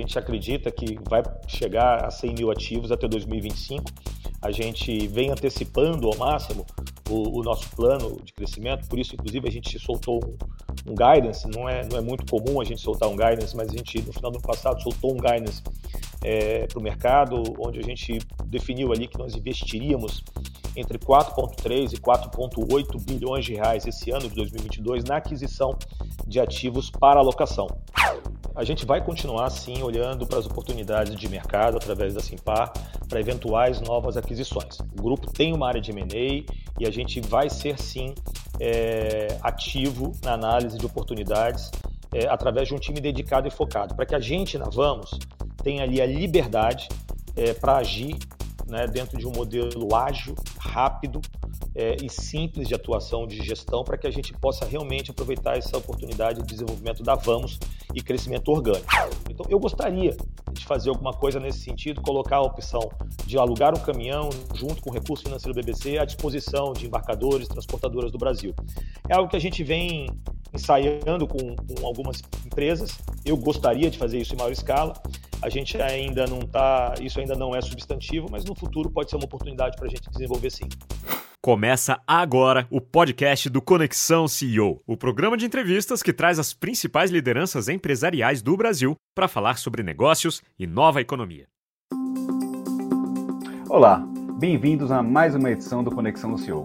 gente acredita que vai chegar a 100 mil ativos até 2025. A gente vem antecipando ao máximo o, o nosso plano de crescimento, por isso, inclusive, a gente soltou um, guidance. Não é, não é muito comum a gente soltar um guidance, mas a gente, no final do ano passado, soltou um guidance é, para o mercado, onde a gente definiu ali que nós investiríamos entre 4,3 e 4,8 bilhões de reais esse ano de 2022 na aquisição de ativos para alocação. A gente vai continuar, sim, olhando para as oportunidades de mercado através da Simpar para eventuais novas aquisições. O grupo tem uma área de M&A e a gente vai ser, sim, é, ativo na análise de oportunidades é, através de um time dedicado e focado, para que a gente na Vamos tenha ali a liberdade é, para agir né, dentro de um modelo ágil, rápido é, e simples de atuação de gestão para que a gente possa realmente aproveitar essa oportunidade de desenvolvimento da Vamos e crescimento orgânico. Então, eu gostaria de fazer alguma coisa nesse sentido, colocar a opção de alugar um caminhão junto com o recurso financeiro do BBC à disposição de embarcadores, transportadoras do Brasil. É algo que a gente vem ensaiando com, com algumas empresas. Eu gostaria de fazer isso em maior escala. A gente ainda não está, isso ainda não é substantivo, mas no futuro pode ser uma oportunidade para a gente desenvolver sim. Começa agora o podcast do Conexão CEO, o programa de entrevistas que traz as principais lideranças empresariais do Brasil para falar sobre negócios e nova economia. Olá, bem-vindos a mais uma edição do Conexão CEO.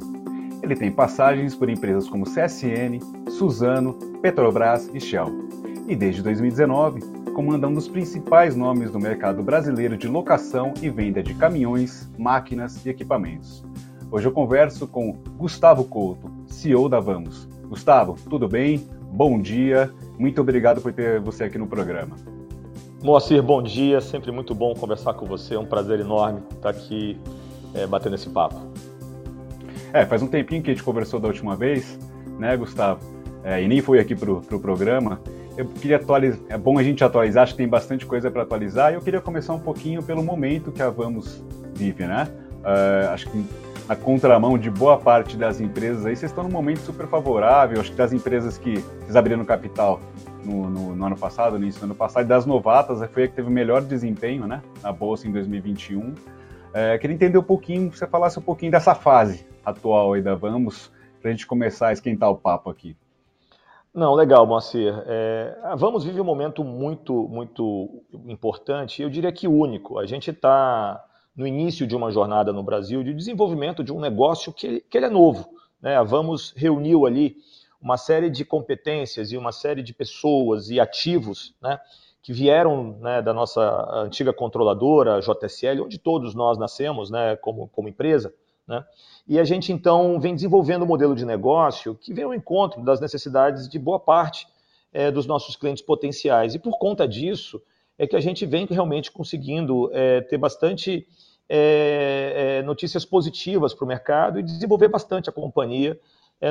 Ele tem passagens por empresas como CSN, Suzano, Petrobras e Shell. E desde 2019 comanda um dos principais nomes do mercado brasileiro de locação e venda de caminhões, máquinas e equipamentos. Hoje eu converso com Gustavo Couto, CEO da Vamos. Gustavo, tudo bem? Bom dia. Muito obrigado por ter você aqui no programa. Moacir, bom dia. Sempre muito bom conversar com você. É um prazer enorme estar aqui é, batendo esse papo. É, faz um tempinho que a gente conversou da última vez, né, Gustavo? É, e nem foi aqui para o pro programa eu queria atualizar, é bom a gente atualizar, acho que tem bastante coisa para atualizar, e eu queria começar um pouquinho pelo momento que a Vamos vive, né? Uh, acho que na contramão de boa parte das empresas aí, vocês estão num momento super favorável, acho que das empresas que vocês abriram capital no, no, no ano passado, no início do ano passado, e das novatas, foi a que teve o melhor desempenho, né, na Bolsa em 2021. Uh, é, queria entender um pouquinho, você falasse um pouquinho dessa fase atual aí da Vamos, para a gente começar a esquentar o papo aqui. Não, legal, Moacir. É, vamos viver um momento muito, muito importante, eu diria que único. A gente está no início de uma jornada no Brasil de desenvolvimento de um negócio que, que ele é novo. Né? A Vamos reuniu ali uma série de competências e uma série de pessoas e ativos né, que vieram né, da nossa antiga controladora, JSL, onde todos nós nascemos né, como, como empresa. Né? E a gente então vem desenvolvendo um modelo de negócio que vem ao encontro das necessidades de boa parte é, dos nossos clientes potenciais. E por conta disso é que a gente vem realmente conseguindo é, ter bastante é, notícias positivas para o mercado e desenvolver bastante a companhia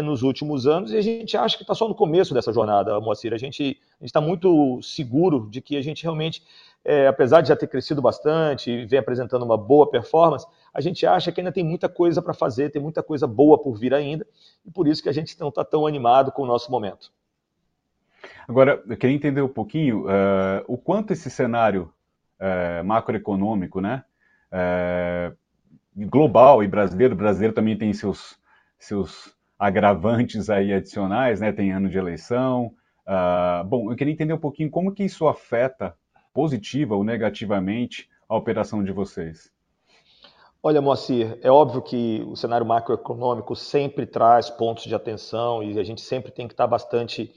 nos últimos anos. E a gente acha que está só no começo dessa jornada, Moacir. A gente está muito seguro de que a gente realmente, é, apesar de já ter crescido bastante e vem apresentando uma boa performance, a gente acha que ainda tem muita coisa para fazer, tem muita coisa boa por vir ainda, e por isso que a gente não está tão animado com o nosso momento. Agora, eu queria entender um pouquinho uh, o quanto esse cenário uh, macroeconômico, né, uh, global e brasileiro, o brasileiro também tem seus, seus agravantes aí adicionais, né, tem ano de eleição. bom, eu queria entender um pouquinho como que isso afeta positiva ou negativamente a operação de vocês. Olha, Moacir, é óbvio que o cenário macroeconômico sempre traz pontos de atenção e a gente sempre tem que estar bastante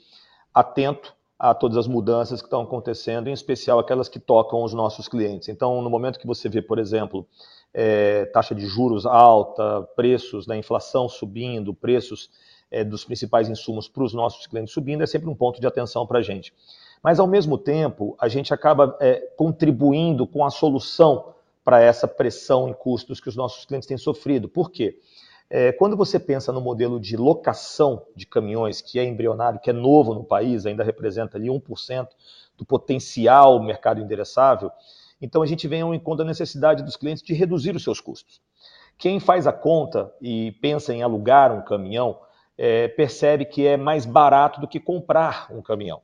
atento a todas as mudanças que estão acontecendo, em especial aquelas que tocam os nossos clientes. Então, no momento que você vê, por exemplo, é, taxa de juros alta, preços da inflação subindo, preços é, dos principais insumos para os nossos clientes subindo, é sempre um ponto de atenção para a gente. Mas, ao mesmo tempo, a gente acaba é, contribuindo com a solução para essa pressão em custos que os nossos clientes têm sofrido. Por quê? É, quando você pensa no modelo de locação de caminhões, que é embrionário, que é novo no país, ainda representa ali 1% do potencial mercado endereçável, então a gente vem ao encontro da necessidade dos clientes de reduzir os seus custos. Quem faz a conta e pensa em alugar um caminhão, é, percebe que é mais barato do que comprar um caminhão.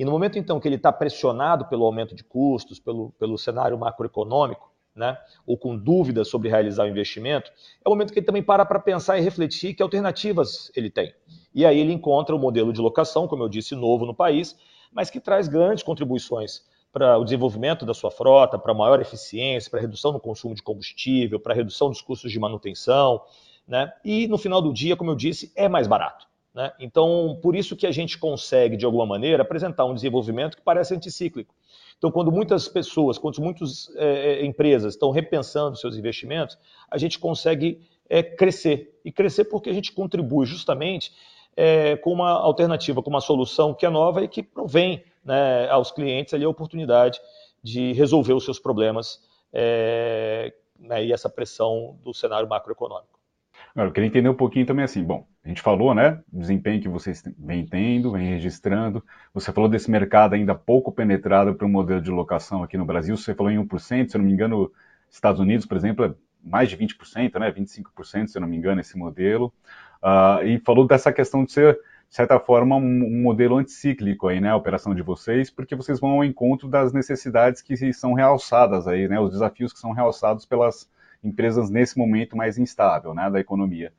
E no momento então que ele está pressionado pelo aumento de custos, pelo, pelo cenário macroeconômico, né, ou com dúvidas sobre realizar o investimento, é o momento que ele também para para pensar e refletir que alternativas ele tem. E aí ele encontra o um modelo de locação, como eu disse, novo no país, mas que traz grandes contribuições para o desenvolvimento da sua frota, para maior eficiência, para redução no consumo de combustível, para redução dos custos de manutenção, né? E no final do dia, como eu disse, é mais barato. Né? Então, por isso que a gente consegue, de alguma maneira, apresentar um desenvolvimento que parece anticíclico. Então, quando muitas pessoas, quando muitas é, é, empresas estão repensando seus investimentos, a gente consegue é, crescer. E crescer porque a gente contribui justamente é, com uma alternativa, com uma solução que é nova e que provém né, aos clientes ali a oportunidade de resolver os seus problemas é, né, e essa pressão do cenário macroeconômico. Eu queria entender um pouquinho também assim, bom, a gente falou, né, desempenho que vocês vêm tendo, vem registrando, você falou desse mercado ainda pouco penetrado para o modelo de locação aqui no Brasil, você falou em 1%, se eu não me engano, Estados Unidos, por exemplo, é mais de 20%, né, 25%, se eu não me engano, esse modelo, uh, e falou dessa questão de ser, de certa forma, um, um, modelo anticíclico aí, né, a operação de vocês, porque vocês vão ao encontro das necessidades que são realçadas aí, né, os desafios que são realçados pelas empresas nesse momento mais instável né, da economia.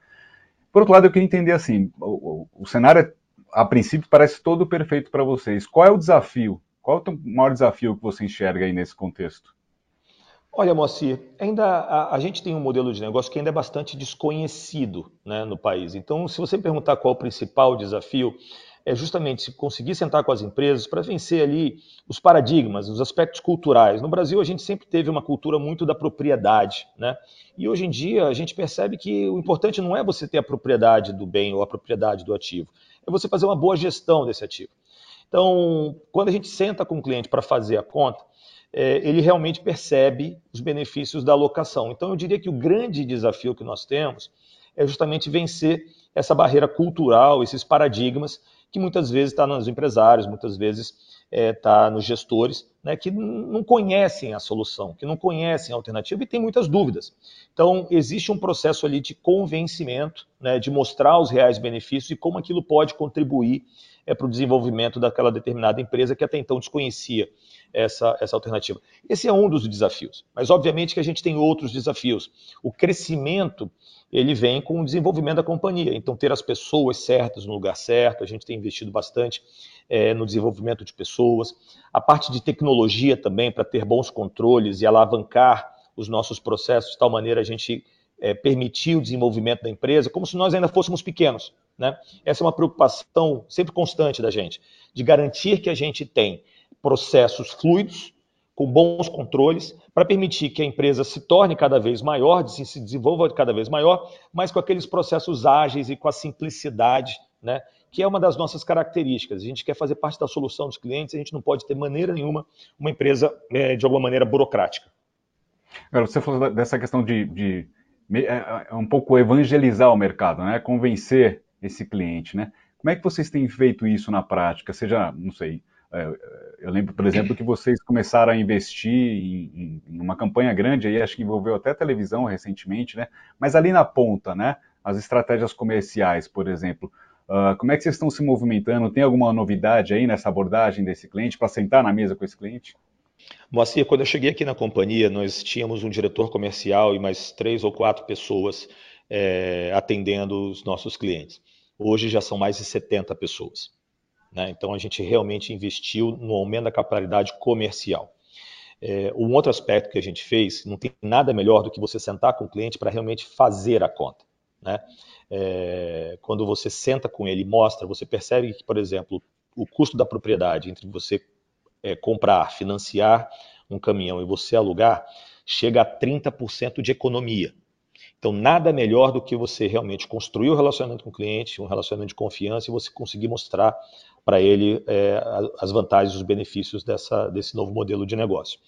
Por outro lado, eu queria entender assim, o, o cenário, a princípio, parece todo perfeito para vocês. Qual é o desafio? Qual é o maior desafio que você enxerga aí nesse contexto? Olha, Moacir, ainda a, a, gente tem um modelo de negócio que ainda é bastante desconhecido né, no país. Então, se você perguntar qual é o principal desafio, é justamente conseguir sentar com as empresas para vencer ali os paradigmas, os aspectos culturais. No Brasil, a gente sempre teve uma cultura muito da propriedade, né? E hoje em dia, a gente percebe que o importante não é você ter a propriedade do bem ou a propriedade do ativo, é você fazer uma boa gestão desse ativo. Então, quando a gente senta com o cliente para fazer a conta, é, ele realmente percebe os benefícios da alocação. Então, eu diria que o grande desafio que nós temos é justamente vencer essa barreira cultural, esses paradigmas que muitas vezes está nos empresários, muitas vezes está é, nos gestores, né, que não conhecem a solução, que não conhecem a alternativa e tem muitas dúvidas. Então, existe um processo ali de convencimento, né, de mostrar os reais benefícios e como aquilo pode contribuir é, para o desenvolvimento daquela determinada empresa que até então desconhecia essa, essa alternativa. Esse é um dos desafios, mas obviamente que a gente tem outros desafios. O crescimento ele vem com o desenvolvimento da companhia. Então, ter as pessoas certas no lugar certo, a gente tem investido bastante é, no desenvolvimento de pessoas. A parte de tecnologia também, para ter bons controles e alavancar os nossos processos de tal maneira a gente é, permitir o desenvolvimento da empresa, como se nós ainda fôssemos pequenos. Né? Essa é uma preocupação sempre constante da gente, de garantir que a gente tem processos fluidos, com bons controles, para permitir que a empresa se torne cada vez maior, se desenvolva cada vez maior, mas com aqueles processos ágeis e com a simplicidade, né, que é uma das nossas características. A gente quer fazer parte da solução dos clientes, a gente não pode ter maneira nenhuma uma empresa é, de alguma maneira burocrática. Agora, você falou dessa questão de, de é, é um pouco evangelizar o mercado, né, convencer esse cliente, né? Como é que vocês têm feito isso na prática? Seja, não sei, eu lembro, por exemplo, que vocês começaram a investir em, em, uma campanha grande, aí acho que envolveu até televisão recentemente, né? Mas ali na ponta, né? As estratégias comerciais, por exemplo. Uh, como é que vocês estão se movimentando? Tem alguma novidade aí nessa abordagem desse cliente para sentar na mesa com esse cliente? Moacir, quando eu cheguei aqui na companhia, nós tínhamos um diretor comercial e mais três ou quatro pessoas é, atendendo os nossos clientes. Hoje já são mais de 70 pessoas. Né? Então a gente realmente investiu no aumento da capilaridade comercial. É, um outro aspecto que a gente fez, não tem nada melhor do que você sentar com o cliente para realmente fazer a conta. Né? É, quando você senta com ele e mostra, você percebe que, por exemplo, o custo da propriedade entre você é, comprar, financiar um caminhão e você alugar, chega a 30% de economia. Então, nada melhor do que você realmente construir o um relacionamento com o cliente, um relacionamento de confiança e você conseguir mostrar para ele é, as vantagens, os benefícios dessa, desse novo modelo de negócio.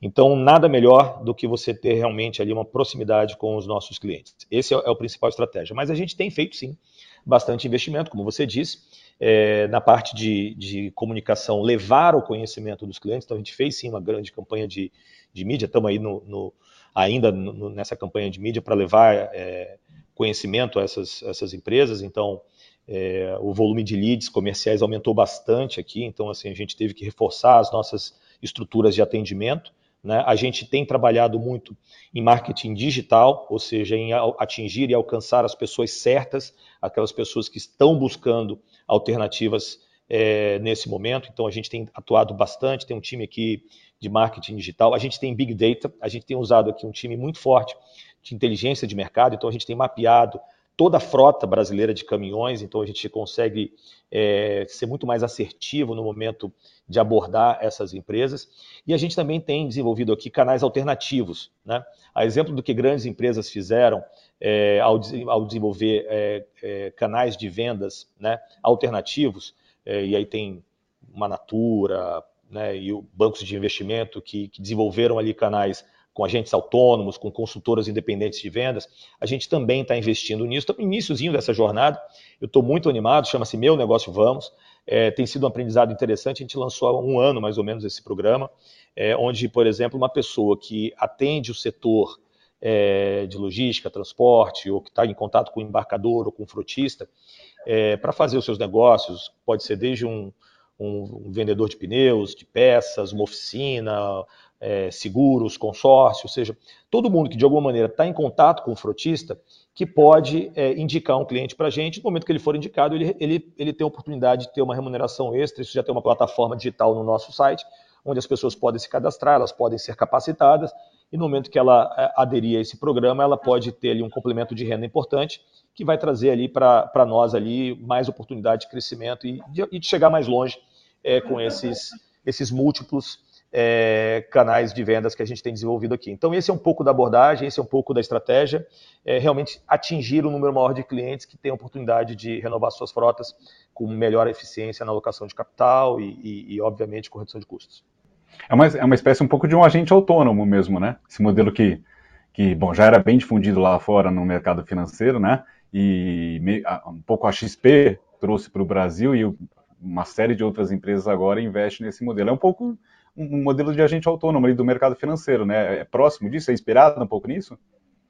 Então, nada melhor do que você ter realmente ali uma proximidade com os nossos clientes. Esse é, é o principal estratégia. Mas a gente tem feito, sim, bastante investimento, como você disse, é, na parte de, de, comunicação, levar o conhecimento dos clientes. Então, a gente fez, sim, uma grande campanha de, de mídia. Estamos aí no, no ainda no, nessa campanha de mídia para levar é, conhecimento a essas, essas empresas. Então, é, o volume de leads comerciais aumentou bastante aqui, então assim a gente teve que reforçar as nossas estruturas de atendimento. Né? A gente tem trabalhado muito em marketing digital, ou seja, em atingir e alcançar as pessoas certas, aquelas pessoas que estão buscando alternativas é, nesse momento. Então a gente tem atuado bastante, tem um time aqui de marketing digital, a gente tem Big Data, a gente tem usado aqui um time muito forte de inteligência de mercado, então a gente tem mapeado toda a frota brasileira de caminhões, então a gente consegue é, ser muito mais assertivo no momento de abordar essas empresas. E a gente também tem desenvolvido aqui canais alternativos. Né? A exemplo do que grandes empresas fizeram é, ao, ao, desenvolver é, é canais de vendas né, alternativos, é, e aí tem uma Natura né, e bancos de investimento que, que desenvolveram ali canais com agentes autônomos, com consultoras independentes de vendas, a gente também está investindo nisso. Estamos no iníciozinho dessa jornada, eu estou muito animado, chama-se Meu Negócio Vamos, é, tem sido um aprendizado interessante, a gente lançou há um ano mais ou menos esse programa, é, onde, por exemplo, uma pessoa que atende o setor é, de logística, transporte, ou que está em contato com o embarcador ou com o frotista, é, para fazer os seus negócios, pode ser desde um, um, um vendedor de pneus, de peças, uma oficina, é, seguros, consórcio, ou seja, todo mundo que de alguma maneira está em contato com o frotista, que pode é, indicar um cliente para a gente, no momento que ele for indicado, ele, ele, ele tem a oportunidade de ter uma remuneração extra, isso já tem uma plataforma digital no nosso site, onde as pessoas podem se cadastrar, elas podem ser capacitadas, e no momento que ela é, aderir a esse programa, ela pode ter ali um complemento de renda importante, que vai trazer ali para nós ali mais oportunidade de crescimento e de, e de chegar mais longe é, com esses, esses múltiplos é, canais de vendas que a gente tem desenvolvido aqui. Então, esse é um pouco da abordagem, esse é um pouco da estratégia, é realmente atingir um número maior de clientes que tenham oportunidade de renovar suas frotas com melhor eficiência na alocação de capital e, e, e obviamente, com redução de custos. É uma, é uma espécie um pouco de um agente autônomo mesmo, né? Esse modelo que, que bom, já era bem difundido lá fora no mercado financeiro, né? E um pouco a XP trouxe para o Brasil e uma série de outras empresas agora investem nesse modelo. É um pouco um modelo de agente autônomo do mercado financeiro, né? É próximo disso? É inspirado um pouco nisso?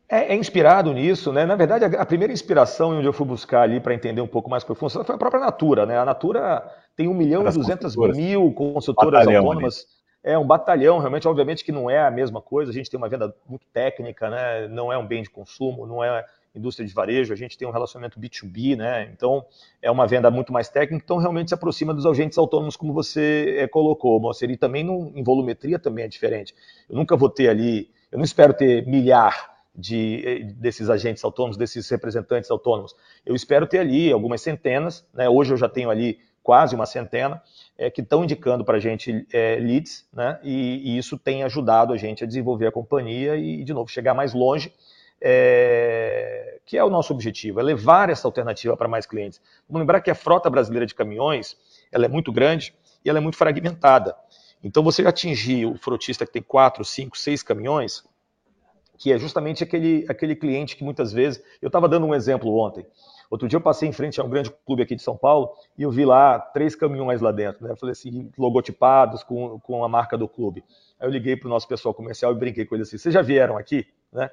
É, é inspirado nisso, né? Na verdade, a, a, primeira inspiração onde eu fui buscar ali para entender um pouco mais como funciona foi a própria Natura, né? A Natura tem 1 milhão e 200 mil consultoras batalhão autônomas. Ali. É um batalhão, realmente, obviamente que não é a mesma coisa. A gente tem uma venda muito técnica, né? Não é um bem de consumo, não é indústria de varejo, a gente tem um relacionamento B2B, né? Então é uma venda muito mais técnica, então realmente se aproxima dos agentes autônomos, como você é, colocou, Moacir. E também no, em volumetria também é diferente. Eu nunca vou ter ali, eu não espero ter milhar de, eh, desses agentes autônomos, desses representantes autônomos. Eu espero ter ali algumas centenas, né? Hoje eu já tenho ali quase uma centena, é, que estão indicando para a gente é, leads, né? E, e, isso tem ajudado a gente a desenvolver a companhia e, de novo, chegar mais longe é, que é o nosso objetivo, é levar essa alternativa para mais clientes. Vamos lembrar que a frota brasileira de caminhões ela é muito grande e ela é muito fragmentada. Então, você atingir o frotista que tem quatro, cinco, seis caminhões, que é justamente aquele, aquele cliente que muitas vezes. Eu estava dando um exemplo ontem. Outro dia eu passei em frente a um grande clube aqui de São Paulo e eu vi lá três caminhões lá dentro, né? Falei assim, logotipados com, com a marca do clube. Aí eu liguei para o nosso pessoal comercial e brinquei com eles assim: vocês já vieram aqui? Né?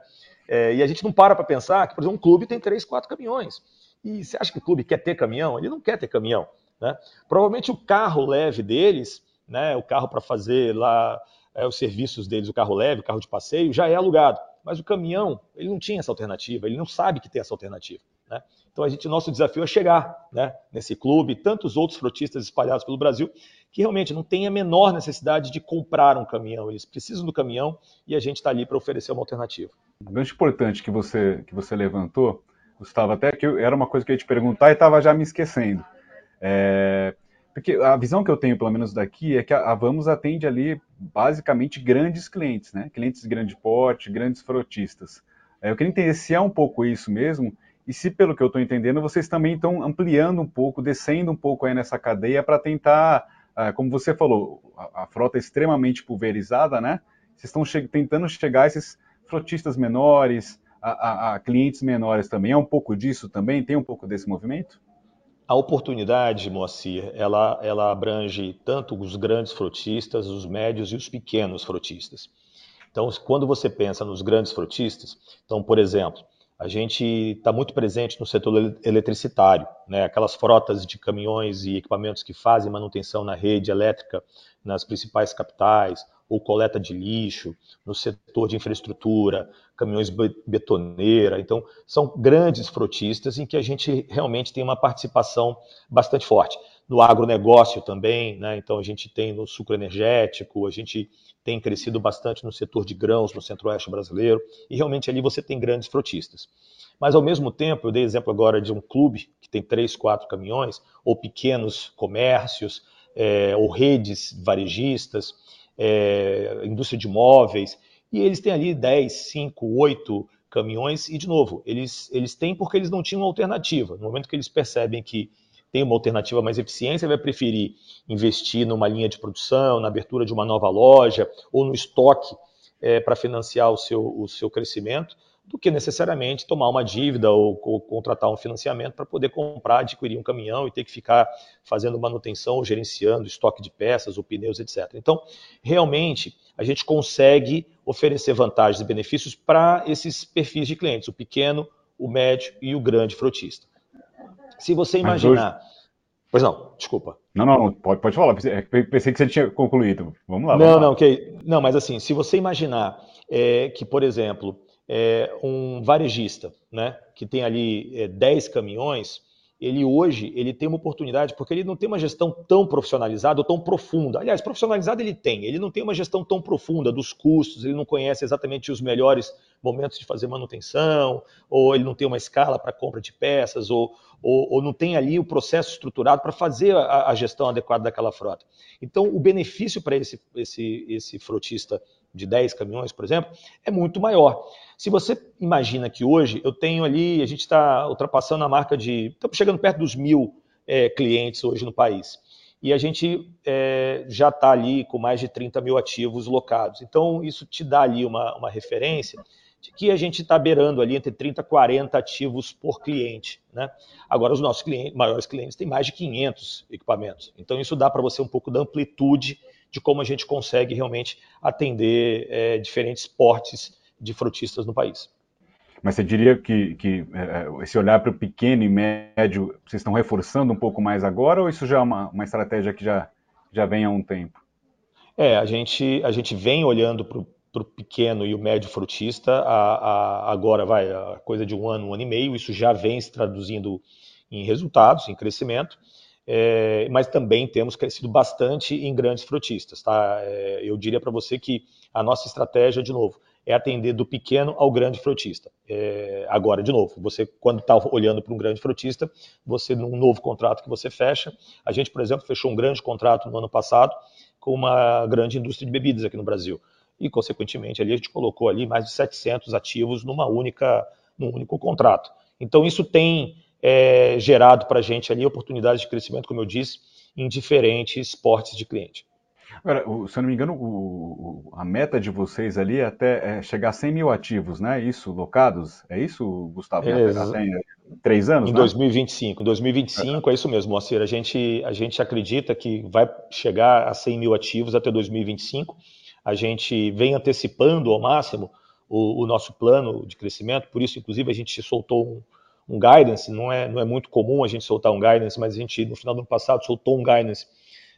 É, e a gente não para para pensar que, por exemplo, um clube tem três, quatro caminhões. E você acha que o clube quer ter caminhão? Ele não quer ter caminhão. Né? Provavelmente o carro leve deles, né, o carro para fazer lá é, os serviços deles, o carro leve, o carro de passeio, já é alugado. Mas o caminhão, ele não tinha essa alternativa, ele não sabe que tem essa alternativa. Né? Então, a gente, nosso desafio é chegar né, nesse clube, tantos outros frotistas espalhados pelo Brasil, que realmente não tem a menor necessidade de comprar um caminhão. Eles precisam do caminhão e a gente está ali para oferecer uma alternativa. Um gancho importante que você, que você levantou, Gustavo, até que eu, era uma coisa que eu ia te perguntar e estava já me esquecendo. É, porque a visão que eu tenho, pelo menos daqui, é que a, a Vamos atende ali basicamente grandes clientes, né? Clientes de grande porte, grandes frotistas. É, eu queria entender se é um pouco isso mesmo e se, pelo que eu estou entendendo, vocês também estão ampliando um pouco, descendo um pouco aí nessa cadeia para tentar, ah, como você falou, a, frota é extremamente pulverizada, né? Vocês estão che tentando chegar a esses frotistas menores, a, a, a, clientes menores também. É um pouco disso também? Tem um pouco desse movimento? A oportunidade, Moacir, ela, ela abrange tanto os grandes frotistas, os médios e os pequenos frotistas. Então, quando você pensa nos grandes frotistas, então, por exemplo, a gente está muito presente no setor eletricitário, né? aquelas frotas de caminhões e equipamentos que fazem manutenção na rede elétrica nas principais capitais, ou coleta de lixo, no setor de infraestrutura, caminhões betoneira. Então, são grandes frotistas em que a gente realmente tem uma participação bastante forte. No agronegócio também, né? então a gente tem no sucro energético, a gente tem crescido bastante no setor de grãos no centro-oeste brasileiro, e realmente ali você tem grandes frotistas. Mas, ao mesmo tempo, eu dei exemplo agora de um clube que tem três, quatro caminhões, ou pequenos comércios, é, ou redes varejistas, é, indústria de móveis, e eles têm ali 10, 5, 8 caminhões, e, de novo, eles, eles têm porque eles não tinham alternativa. No momento que eles percebem que tem uma alternativa mais eficiente, vai preferir investir numa linha de produção, na abertura de uma nova loja ou no estoque é, para financiar o seu, o seu crescimento, do que necessariamente tomar uma dívida ou, ou contratar um financiamento para poder comprar, adquirir um caminhão e ter que ficar fazendo manutenção ou gerenciando estoque de peças ou pneus, etc. Então, realmente, a gente consegue oferecer vantagens e benefícios para esses perfis de clientes, o pequeno, o médio e o grande frotista. Se você imaginar. Hoje... Pois não, desculpa. Não, não, pode, pode falar. Pensei que você tinha concluído. Vamos lá. Vamos não, lá. não, ok. Não, mas assim, se você imaginar é, que, por exemplo, é, um varejista, né, que tem ali é, 10 caminhões, ele hoje ele tem uma oportunidade, porque ele não tem uma gestão tão profissionalizada ou tão profunda. Aliás, profissionalizada ele tem, ele não tem uma gestão tão profunda dos custos, ele não conhece exatamente os melhores momentos de fazer manutenção, ou ele não tem uma escala para compra de peças, ou, ou, ou, não tem ali o processo estruturado para fazer a, a, gestão adequada daquela frota. Então, o benefício para esse, esse, esse frotista de 10 caminhões, por exemplo, é muito maior. Se você imagina que hoje eu tenho ali, a gente está ultrapassando a marca de. Estamos chegando perto dos mil é, clientes hoje no país. E a gente é, já está ali com mais de 30 mil ativos locados. Então, isso te dá ali uma, uma referência de que a gente está beirando ali entre 30 e 40 ativos por cliente. Né? Agora, os nossos clientes, maiores clientes têm mais de 500 equipamentos. Então, isso dá para você um pouco da amplitude de como a gente consegue realmente atender é, diferentes portes de frutistas no país. Mas você diria que, que é, esse olhar para o pequeno e médio, vocês estão reforçando um pouco mais agora ou isso já é uma, uma estratégia que já, já vem há um tempo? É, a gente, a gente vem olhando para o pequeno e o médio frutista a, a, agora vai a coisa de um ano, um ano e meio, isso já vem se traduzindo em resultados, em crescimento, é, mas também temos crescido bastante em grandes frutistas. Tá? É, eu diria para você que a nossa estratégia, de novo, é atender do pequeno ao grande frutista. É, agora, de novo, você quando está olhando para um grande frutista, você num novo contrato que você fecha, a gente, por exemplo, fechou um grande contrato no ano passado com uma grande indústria de bebidas aqui no Brasil e, consequentemente, ali a gente colocou ali mais de 700 ativos numa única, num único contrato. Então, isso tem é, gerado para a gente ali oportunidades de crescimento, como eu disse, em diferentes portes de cliente. Agora, se eu não me engano, o, a meta de vocês ali é até é chegar a 100 mil ativos, né? Isso, locados? É isso, Gustavo? É, três anos, Em né? 2025. Em 2025 é. é isso mesmo, Moacir. A gente, a gente acredita que vai chegar a 100 mil ativos até 2025. A gente vem antecipando ao máximo o, o nosso plano de crescimento, por isso, inclusive, a gente soltou um, um guidance. Não é, não é muito comum a gente soltar um guidance, mas a gente, no final do ano passado, soltou um guidance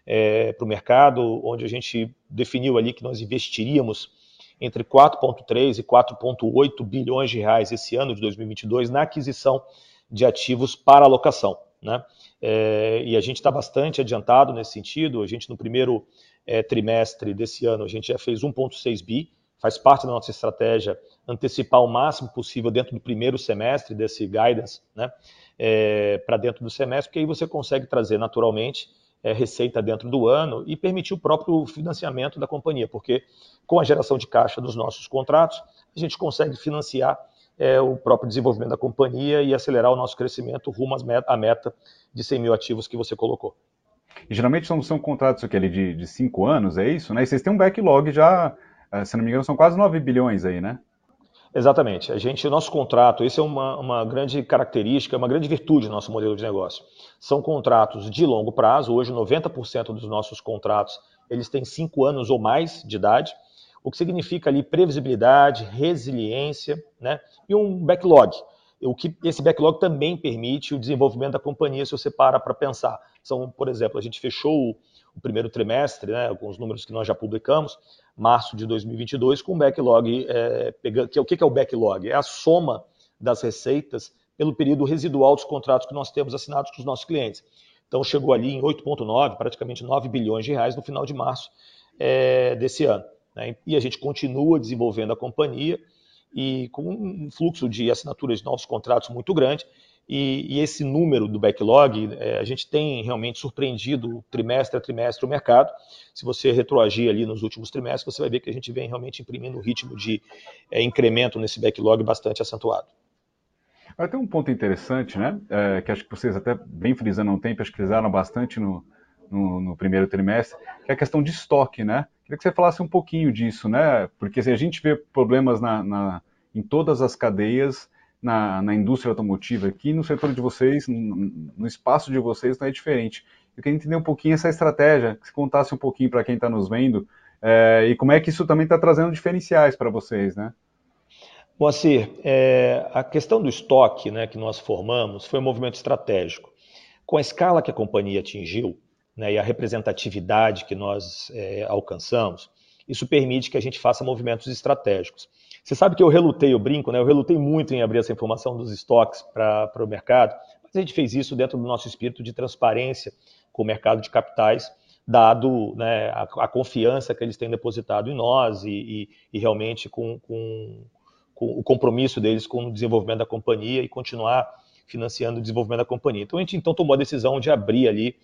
é, para o mercado, onde a gente definiu ali que nós investiríamos entre 4,3 e 4,8 bilhões de reais esse ano de 2022 na aquisição de ativos para alocação. Né? É, e a gente está bastante adiantado nesse sentido. A gente, no primeiro é, trimestre desse ano, a gente já fez 1,6 bi. Faz parte da nossa estratégia antecipar o máximo possível dentro do primeiro semestre desse guidance né? É, para dentro do semestre, porque aí você consegue trazer naturalmente é, receita dentro do ano e permitir o próprio financiamento da companhia, porque com a geração de caixa dos nossos contratos, a gente consegue financiar é, o próprio desenvolvimento da companhia e acelerar o nosso crescimento rumo à meta de 100 mil ativos que você colocou. E geralmente são, são contratos aquele de, de cinco anos, é isso? Né? E vocês têm um backlog já, se não me engano, são quase 9 bilhões aí, né? Exatamente. A gente, o nosso contrato, isso é uma, uma grande característica, uma grande virtude do nosso modelo de negócio. São contratos de longo prazo. Hoje, 90% dos nossos contratos eles têm cinco anos ou mais de idade, o que significa ali previsibilidade, resiliência, né? E um backlog. o que esse backlog também permite o desenvolvimento da companhia, se você para para pensar. São, por exemplo, a gente fechou o, o primeiro trimestre, né, com os números que nós já publicamos, março de 2022, com backlog, é, pegando, que, o que é o backlog? É a soma das receitas pelo período residual dos contratos que nós temos assinados com os nossos clientes. Então chegou ali em 8,9, praticamente 9 bilhões de reais no final de março é, desse ano. Né? E a gente continua desenvolvendo a companhia e com um fluxo de assinaturas de novos contratos muito grande. E, e esse número do backlog, é, a gente tem realmente surpreendido trimestre a trimestre o mercado. Se você retroagir ali nos últimos trimestres, você vai ver que a gente vem realmente imprimindo um ritmo de é, incremento nesse backlog bastante acentuado. Agora tem um ponto interessante, né? É, que acho que vocês até bem frisando um tempo, acho que frisaram bastante no, no, no, primeiro trimestre, que é a questão de estoque, né? Queria que você falasse um pouquinho disso, né? Porque assim, a gente vê problemas na, na, em todas as cadeias, na, na, indústria automotiva aqui, no setor de vocês, no, espaço de vocês, não é diferente. Eu queria entender um pouquinho essa estratégia, que você contasse um pouquinho para quem está nos vendo, é, e como é que isso também está trazendo diferenciais para vocês, né? Moacir, é, a questão do estoque né, que nós formamos foi um movimento estratégico. Com a escala que a companhia atingiu né, e a representatividade que nós é, alcançamos, isso permite que a gente faça movimentos estratégicos. Você sabe que eu relutei, eu brinco, né, eu relutei muito em abrir essa informação dos estoques para o mercado, mas a gente fez isso dentro do nosso espírito de transparência com o mercado de capitais, dado né, a, a, confiança que eles têm depositado em nós e, e, e realmente com, com o compromisso deles com o desenvolvimento da companhia e continuar financiando o desenvolvimento da companhia. Então a gente então tomou a decisão de abrir ali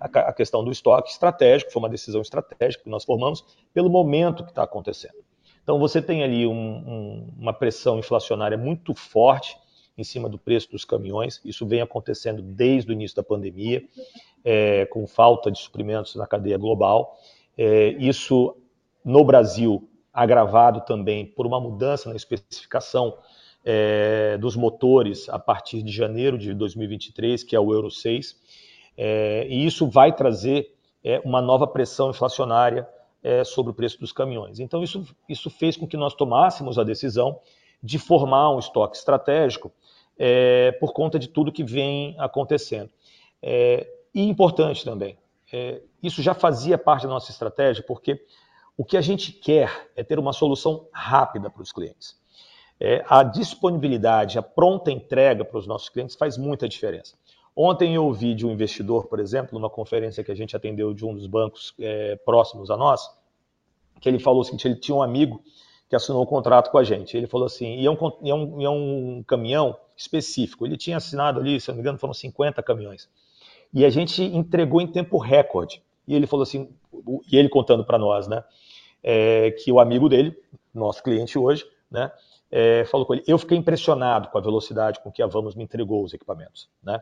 a, a questão do estoque estratégico, foi uma decisão estratégica que nós formamos pelo momento que está acontecendo. Então você tem ali um, um, uma pressão inflacionária muito forte em cima do preço dos caminhões. Isso vem acontecendo desde o início da pandemia, é, com falta de suprimentos na cadeia global. É, isso no Brasil agravado também por uma mudança na especificação é, dos motores a partir de janeiro de 2023, que é o Euro 6. É, e isso vai trazer é, uma nova pressão inflacionária é, sobre o preço dos caminhões. Então, isso, isso fez com que nós tomássemos a decisão de formar um estoque estratégico é, por conta de tudo que vem acontecendo. É, e importante também, isso já fazia parte da nossa estratégia, porque o que a gente quer é ter uma solução rápida para os clientes. É, a disponibilidade, a pronta entrega para os nossos clientes faz muita diferença. Ontem eu ouvi de um investidor, por exemplo, numa conferência que a gente atendeu de um dos bancos é, próximos a nós, que ele falou o seguinte: ele tinha um amigo que assinou um contrato com a gente. Ele falou assim: e é um, e é um, e é um caminhão específico. Ele tinha assinado ali, se não me engano, foram 50 caminhões. E a gente entregou em tempo recorde. E ele falou assim, e ele contando para nós, né? é, que o amigo dele, nosso cliente hoje, né, é, falou com ele. Eu fiquei impressionado com a velocidade com que a Vamos me entregou os equipamentos. Né?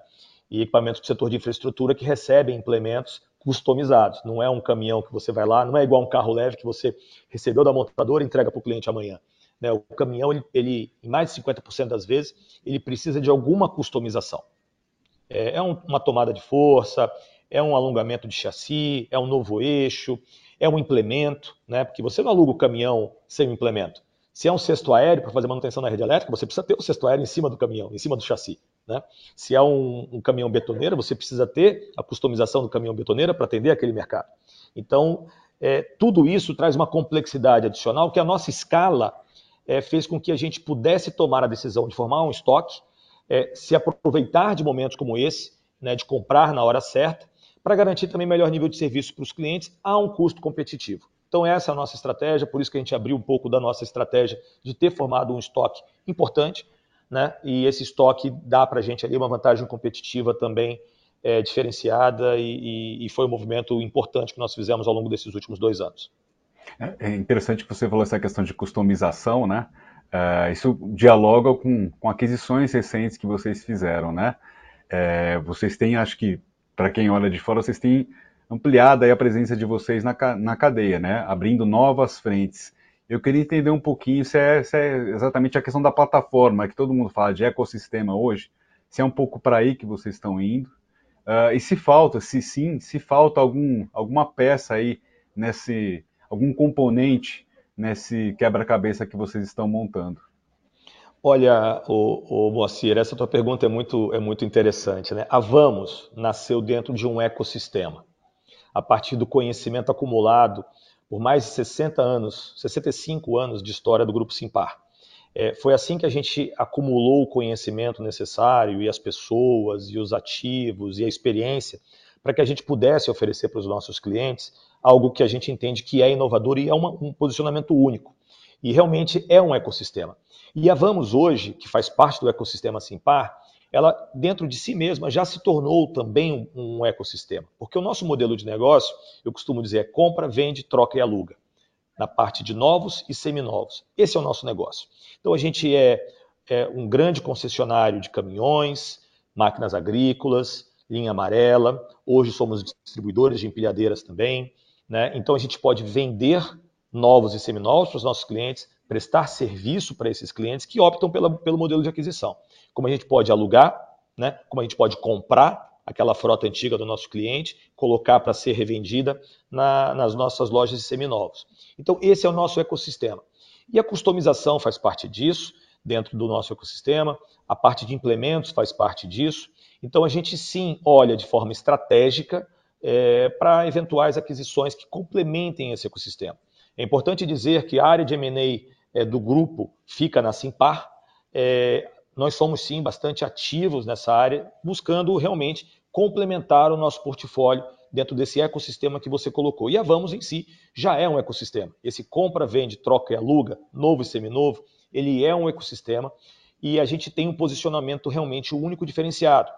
E equipamentos do setor de infraestrutura que recebem implementos customizados. Não é um caminhão que você vai lá, não é igual um carro leve que você recebeu da montadora e entrega para o cliente amanhã. Né? O caminhão, ele, ele, em mais de 50% das vezes, ele precisa de alguma customização. É, é um, uma tomada de força, é um alongamento de chassi, é um novo eixo, é um implemento, né? Porque você não aluga o caminhão sem um implemento. Se é um cesto aéreo para fazer manutenção na rede elétrica, você precisa ter o cesto aéreo em cima do caminhão, em cima do chassi. Né? Se é um, um caminhão betoneiro, você precisa ter a customização do caminhão betoneiro para atender aquele mercado. Então, é, tudo isso traz uma complexidade adicional que a nossa escala é, fez com que a gente pudesse tomar a decisão de formar um estoque, é, se aproveitar de momentos como esse, né, de comprar na hora certa, para garantir também melhor nível de serviço para os clientes a um custo competitivo. Então, essa é a nossa estratégia, por isso que a gente abriu um pouco da nossa estratégia de ter formado um estoque importante, né? E esse estoque dá para a gente ali uma vantagem competitiva também é, diferenciada e, e, e, foi um movimento importante que nós fizemos ao longo desses últimos dois anos. É, é interessante que você falou essa questão de customização, né? Uh, isso dialoga com, com aquisições recentes que vocês fizeram, né? É, vocês têm, acho que, para quem olha de fora, vocês têm ampliado a presença de vocês na, na cadeia, né? Abrindo novas frentes. Eu queria entender um pouquinho se é, se é, exatamente a questão da plataforma, que todo mundo fala de ecossistema hoje, se é um pouco para aí que vocês estão indo, uh, e se falta, se sim, se falta algum, alguma peça aí nesse, algum componente nesse quebra-cabeça que vocês estão montando. Olha, o, o Moacir, essa tua pergunta é muito, é muito interessante. Né? A Vamos nasceu dentro de um ecossistema. A partir do conhecimento acumulado por mais de 60 anos, 65 anos de história do Grupo Simpar. É, foi assim que a gente acumulou o conhecimento necessário e as pessoas e os ativos e a experiência para que a gente pudesse oferecer para os nossos clientes algo que a gente entende que é inovador e é uma, um posicionamento único. E realmente é um ecossistema. E a Vamos hoje, que faz parte do ecossistema Simpar, ela dentro de si mesma já se tornou também um, um ecossistema. Porque o nosso modelo de negócio, eu costumo dizer, é compra, vende, troca e aluga. Na parte de novos e seminovos. Esse é o nosso negócio. Então a gente é, é um grande concessionário de caminhões, máquinas agrícolas, linha amarela. Hoje somos distribuidores de empilhadeiras também. Né? Então a gente pode vender novos e seminovos para os nossos clientes, prestar serviço para esses clientes que optam pela, pelo modelo de aquisição. Como a gente pode alugar, né? como a gente pode comprar aquela frota antiga do nosso cliente, colocar para ser revendida na, nas nossas lojas de seminovos. Então, esse é o nosso ecossistema. E a customização faz parte disso, dentro do nosso ecossistema, a parte de implementos faz parte disso. Então, a gente sim olha de forma estratégica é, para eventuais aquisições que complementem esse ecossistema. É importante dizer que a área de M&A é, do grupo fica na Simpar. É, nós somos sim bastante ativos nessa área, buscando realmente complementar o nosso portfólio dentro desse ecossistema que você colocou. E a Vamos em si já é um ecossistema. Esse compra, vende, troca e aluga, novo e seminovo, ele é um ecossistema e a gente tem um posicionamento realmente único diferenciado.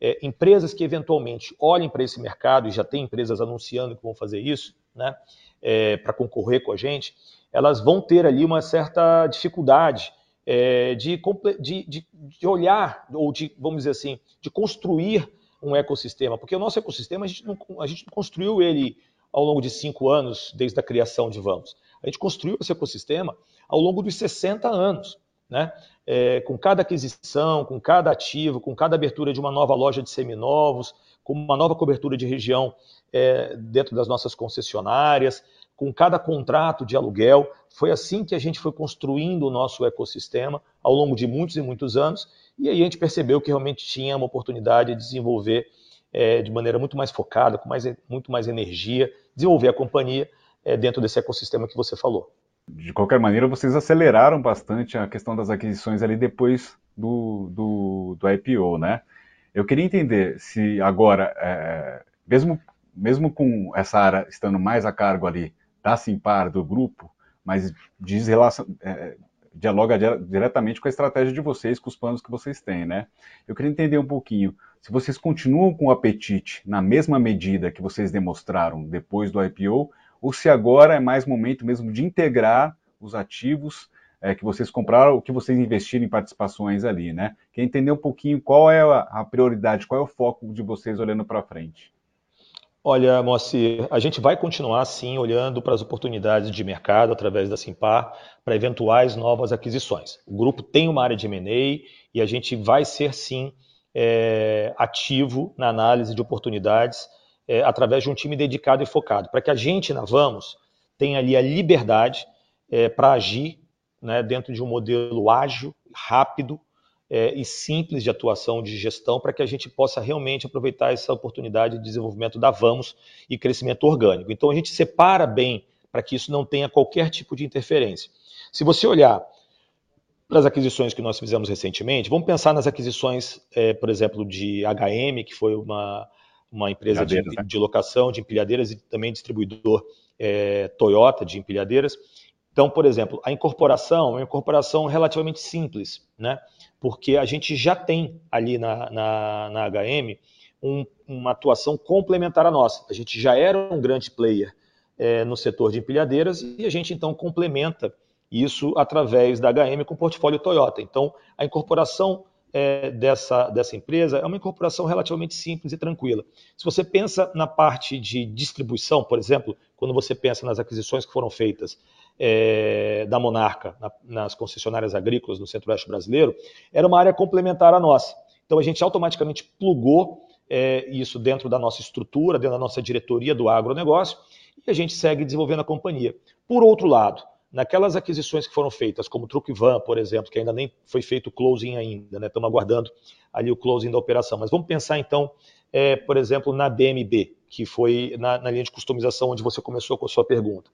É, empresas que eventualmente olhem para esse mercado, e já tem empresas anunciando que vão fazer isso, né, é, para concorrer com a gente, elas vão ter ali uma certa dificuldade é, de, de, de, olhar, ou de, vamos dizer assim, de construir um ecossistema, porque o nosso ecossistema, a gente não, a gente construiu ele ao longo de cinco anos, desde a criação de Vamos. A gente construiu esse ecossistema ao longo dos 60 anos. Né? É, com cada aquisição, com cada ativo, com cada abertura de uma nova loja de seminovos, com uma nova cobertura de região é, dentro das nossas concessionárias, com cada contrato de aluguel. Foi assim que a gente foi construindo o nosso ecossistema ao longo de muitos e muitos anos, e aí a gente percebeu que realmente tinha uma oportunidade de desenvolver é, de maneira muito mais focada, com mais, muito mais energia, desenvolver a companhia é, dentro desse ecossistema que você falou. De qualquer maneira, vocês aceleraram bastante a questão das aquisições ali depois do, do, do IPO, né? Eu queria entender se agora, é, mesmo, mesmo com essa área estando mais a cargo ali da Simpar, do grupo, mas diz relação, é, dialoga diretamente com a estratégia de vocês, com os planos que vocês têm, né? Eu queria entender um pouquinho, se vocês continuam com o apetite na mesma medida que vocês demonstraram depois do IPO, ou se agora é mais momento mesmo de integrar os ativos é, que vocês compraram, o que vocês investiram em participações ali, né? Quer entender um pouquinho qual é a prioridade, qual é o foco de vocês olhando para frente? Olha, Moacir, a gente vai continuar sim olhando para as oportunidades de mercado através da Simpar para eventuais novas aquisições. O grupo tem uma área de M&A e a gente vai ser sim é, ativo na análise de oportunidades é, através de um time dedicado e focado, para que a gente na Vamos tenha ali a liberdade é, para agir né, dentro de um modelo ágil, rápido é, e simples de atuação de gestão para que a gente possa realmente aproveitar essa oportunidade de desenvolvimento da Vamos e crescimento orgânico. Então a gente separa bem para que isso não tenha qualquer tipo de interferência. Se você olhar para as aquisições que nós fizemos recentemente, vamos pensar nas aquisições, é, por exemplo, de HM, que foi uma, uma empresa de, né? de, locação de empilhadeiras e também distribuidor é, Toyota de empilhadeiras. Então, por exemplo, a incorporação é uma incorporação relativamente simples, né? porque a gente já tem ali na, na, na HM um, uma atuação complementar à nossa. A gente já era um grande player é, no setor de empilhadeiras e a gente então complementa isso através da HM com o portfólio Toyota. Então, a incorporação é, dessa, dessa empresa é uma incorporação relativamente simples e tranquila. Se você pensa na parte de distribuição, por exemplo, quando você pensa nas aquisições que foram feitas é, da Monarca na, nas concessionárias agrícolas no centro-oeste brasileiro, era uma área complementar à nossa. Então a gente automaticamente plugou é, isso dentro da nossa estrutura, dentro da nossa diretoria do agronegócio, e a gente segue desenvolvendo a companhia. Por outro lado, naquelas aquisições que foram feitas, como Truckvan, por exemplo, que ainda nem foi feito o closing ainda, né? estamos aguardando ali o closing da operação. Mas vamos pensar então, é, por exemplo, na BMB, que foi na, na linha de customização onde você começou com a sua pergunta.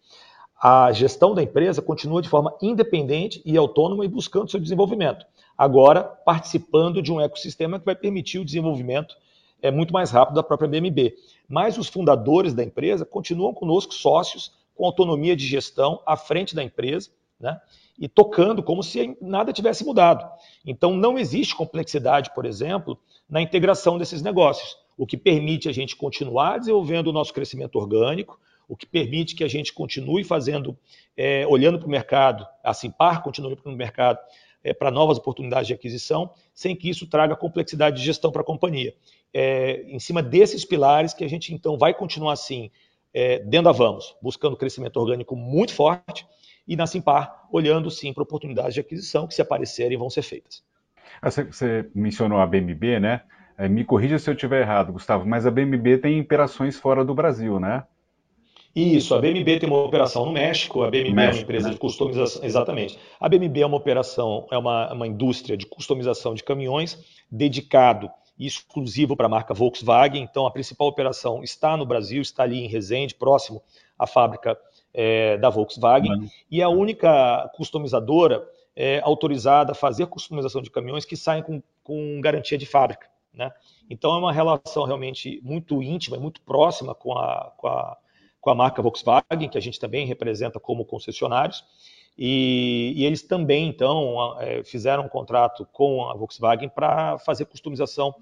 A gestão da empresa continua de forma independente e autônoma e buscando seu desenvolvimento. Agora, participando de um ecossistema que vai permitir o desenvolvimento é, muito mais rápido da própria BMB. Mas os fundadores da empresa continuam conosco sócios com autonomia de gestão à frente da empresa, né? E tocando como se nada tivesse mudado. Então, não existe complexidade, por exemplo, na integração desses negócios, o que permite a gente continuar desenvolvendo o nosso crescimento orgânico, o que permite que a gente continue fazendo, é, olhando para o mercado, assim, par continue para o mercado, é, para novas oportunidades de aquisição, sem que isso traga complexidade de gestão para a companhia. É, em cima desses pilares que a gente então vai continuar assim, é, dentro da Vamos, buscando crescimento orgânico muito forte, e na Simpar, olhando sim para oportunidades de aquisição que, se aparecerem, vão ser feitas. Ah, você, mencionou a BMB, né? É, me corrija se eu estiver errado, Gustavo, mas a BMB tem operações fora do Brasil, né? Isso, a BMB tem uma operação no México, a BMB México, é uma empresa né? de customização, exatamente. A BMB é uma operação, é uma, uma indústria de customização de caminhões dedicado exclusivo para a marca Volkswagen. Então, a principal operação está no Brasil, está ali em Resende, próximo à fábrica é, da Volkswagen, uhum. e é a única customizadora é, autorizada a fazer customização de caminhões que saem com, com garantia de fábrica. Né? Então, é uma relação realmente muito íntima, muito próxima com a, com a com a marca Volkswagen, que a gente também representa como concessionários. E, e eles também, então, é, fizeram um contrato com a Volkswagen para fazer customização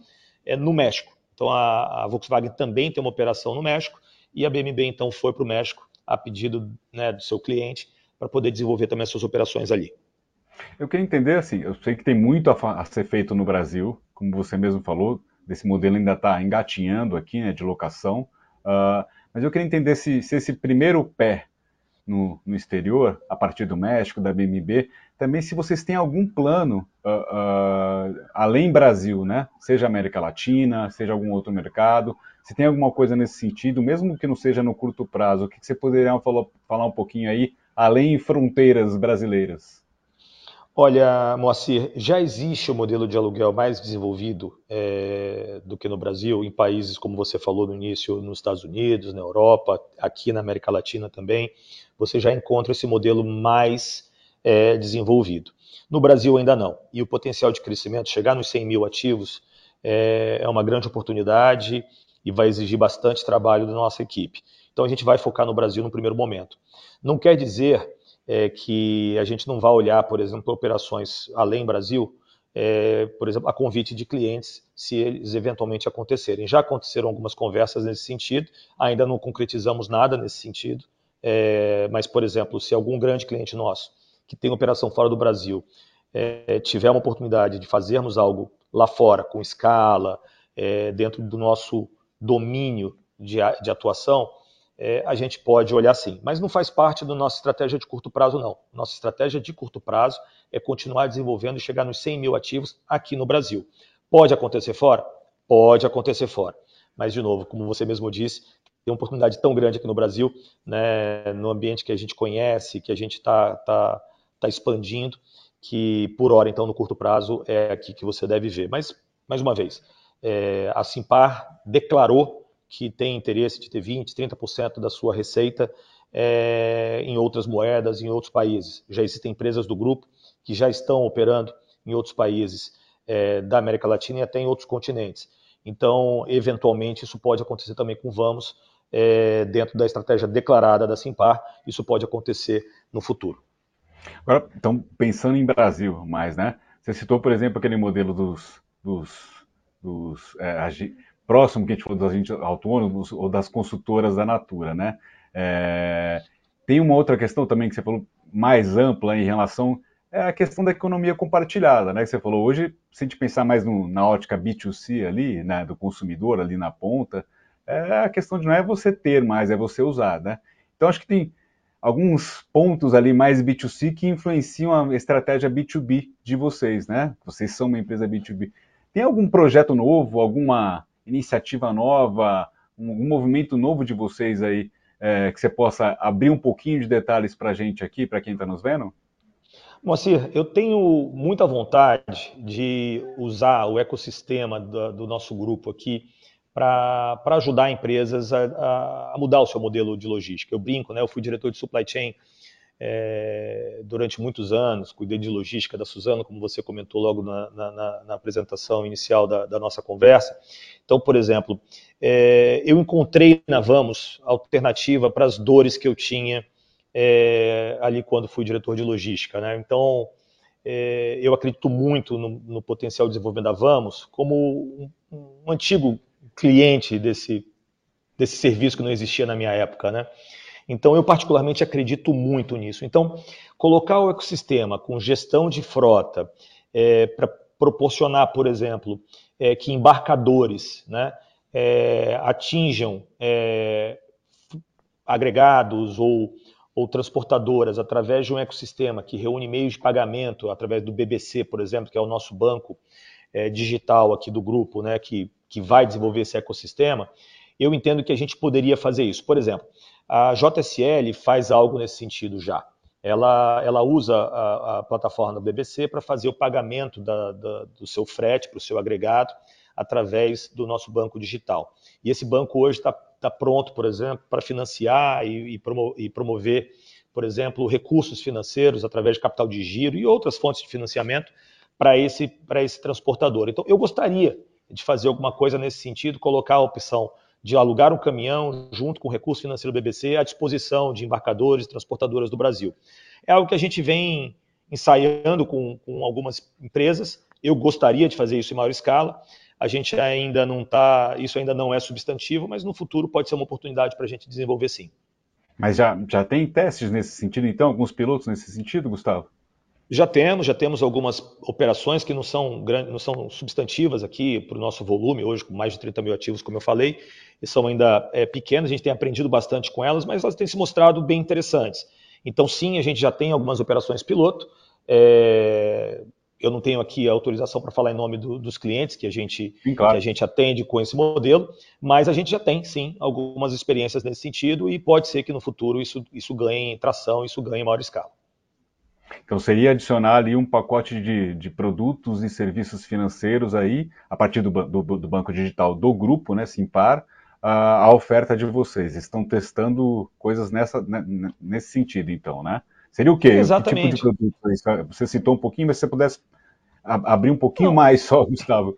é, no México. Então, a, a, Volkswagen também tem uma operação no México e a BMW, então, foi para o México a pedido né, do seu cliente para poder desenvolver também as suas operações ali. Eu queria entender, assim, eu sei que tem muito a, a ser feito no Brasil, como você mesmo falou, desse modelo ainda está engatinhando aqui, né, de locação. Uh, mas eu queria entender se, se esse primeiro pé no, no, exterior, a partir do México, da BMB, também se vocês têm algum plano uh, uh, além Brasil, né? Seja América Latina, seja algum outro mercado, se tem alguma coisa nesse sentido, mesmo que não seja no curto prazo, o que, que você poderia falar, falar um pouquinho aí, além fronteiras brasileiras? Olha, Moacir, já existe o um modelo de aluguel mais desenvolvido é, do que no Brasil, em países, como você falou no início, nos Estados Unidos, na Europa, aqui na América Latina também. Você já encontra esse modelo mais é, desenvolvido. No Brasil ainda não. E o potencial de crescimento, chegar nos 100 mil ativos, é, é uma grande oportunidade e vai exigir bastante trabalho da nossa equipe. Então a gente vai focar no Brasil no primeiro momento. Não quer dizer é, que a gente não vai olhar, por exemplo, operações além Brasil, é, por exemplo, a convite de clientes, se eles eventualmente acontecerem. Já aconteceram algumas conversas nesse sentido, ainda não concretizamos nada nesse sentido, é, mas, por exemplo, se algum grande cliente nosso que tem operação fora do Brasil é, tiver uma oportunidade de fazermos algo lá fora, com escala, é, dentro do nosso domínio de, de atuação, é, a gente pode olhar sim. Mas não faz parte da nossa estratégia de curto prazo, não. Nossa estratégia de curto prazo é continuar desenvolvendo e chegar nos 100 mil ativos aqui no Brasil. Pode acontecer fora? Pode acontecer fora. Mas, de novo, como você mesmo disse, tem uma oportunidade tão grande aqui no Brasil, né, no ambiente que a gente conhece, que a gente está tá, tá expandindo, que por hora, então, no curto prazo, é aqui que você deve ver. Mas, mais uma vez, é, a Simpar declarou que tem interesse de ter 20%, 30% da sua receita é, em outras moedas, em outros países. Já existem empresas do grupo que já estão operando em outros países é, da América Latina e até em outros continentes. Então, eventualmente, isso pode acontecer também com Vamos, é, dentro da estratégia declarada da Simpar, isso pode acontecer no futuro. Agora, então, pensando em Brasil mais, né? Você citou, por exemplo, aquele modelo dos, dos, dos é, próximo que a gente falou dos agentes autônomos ou das consultoras da Natura, né? É, tem uma outra questão também que você falou mais ampla em relação é a questão da economia compartilhada, né? Que você falou hoje, se a gente pensar mais no, na ótica B2C ali, né, do consumidor ali na ponta, é a questão de não é você ter mais, é você usar, né? Então acho que tem alguns pontos ali mais B2C que influenciam a estratégia B2B de vocês, né? Vocês são uma empresa B2B. Tem algum projeto novo, alguma iniciativa nova, um, um movimento novo de vocês aí é, que você possa abrir um pouquinho de detalhes para a gente aqui, para quem está nos vendo? Moacir, eu tenho muita vontade de usar o ecossistema do, do nosso grupo aqui para ajudar empresas a, a, mudar o seu modelo de logística. Eu brinco, né? Eu fui diretor de supply chain é, durante muitos anos, cuidei de logística da Suzano, como você comentou logo na, na, na apresentação inicial da, da, nossa conversa. Então, por exemplo, é, eu encontrei na Vamos alternativa para as dores que eu tinha é, ali quando fui diretor de logística. Né? Então, é, eu acredito muito no, no, potencial de desenvolvimento da Vamos como um, um antigo cliente desse, desse serviço que não existia na minha época. Né? Então, eu particularmente acredito muito nisso. Então, colocar o ecossistema com gestão de frota é, para proporcionar, por exemplo, é, que embarcadores né, é, atinjam é, agregados ou, ou transportadoras através de um ecossistema que reúne meios de pagamento, através do BBC, por exemplo, que é o nosso banco é, digital aqui do grupo, né, que, que vai desenvolver esse ecossistema, eu entendo que a gente poderia fazer isso. Por exemplo, a JSL faz algo nesse sentido já. Ela, ela usa a, a plataforma do BBC para fazer o pagamento da, da, do seu frete para o seu agregado através do nosso banco digital. E esse banco hoje está tá pronto, por exemplo, para financiar e, e, promo, e promover, por exemplo, recursos financeiros através de capital de giro e outras fontes de financiamento para esse, esse transportador. Então, eu gostaria de fazer alguma coisa nesse sentido, colocar a opção de alugar um caminhão junto com o recurso financeiro BBC à disposição de embarcadores e transportadoras do Brasil. É algo que a gente vem ensaiando com, com algumas empresas. Eu gostaria de fazer isso em maior escala. A gente ainda não está, isso ainda não é substantivo, mas no futuro pode ser uma oportunidade para a gente desenvolver sim. Mas já, já tem testes nesse sentido, então? Alguns pilotos nesse sentido, Gustavo? Já temos, já temos algumas operações que não são, não são substantivas aqui para o nosso volume, hoje com mais de 30 mil ativos, como eu falei, e são ainda é, pequenas, a gente tem aprendido bastante com elas, mas elas têm se mostrado bem interessantes. Então, sim, a gente já tem algumas operações piloto. É, eu não tenho aqui a autorização para falar em nome do, dos clientes que a, gente, sim, claro. que a gente atende com esse modelo, mas a gente já tem, sim, algumas experiências nesse sentido e pode ser que no futuro isso, isso ganhe tração, isso ganhe maior escala. Então seria adicionar ali um pacote de, de produtos e serviços financeiros aí, a partir do, do, do banco digital do grupo, né, Simpar, a, a, oferta de vocês. Estão testando coisas nessa, né, nesse sentido, então, né? Seria o quê? Exatamente. Que tipo de produto? Você citou um pouquinho, mas se você pudesse abrir um pouquinho Não. mais só, Gustavo.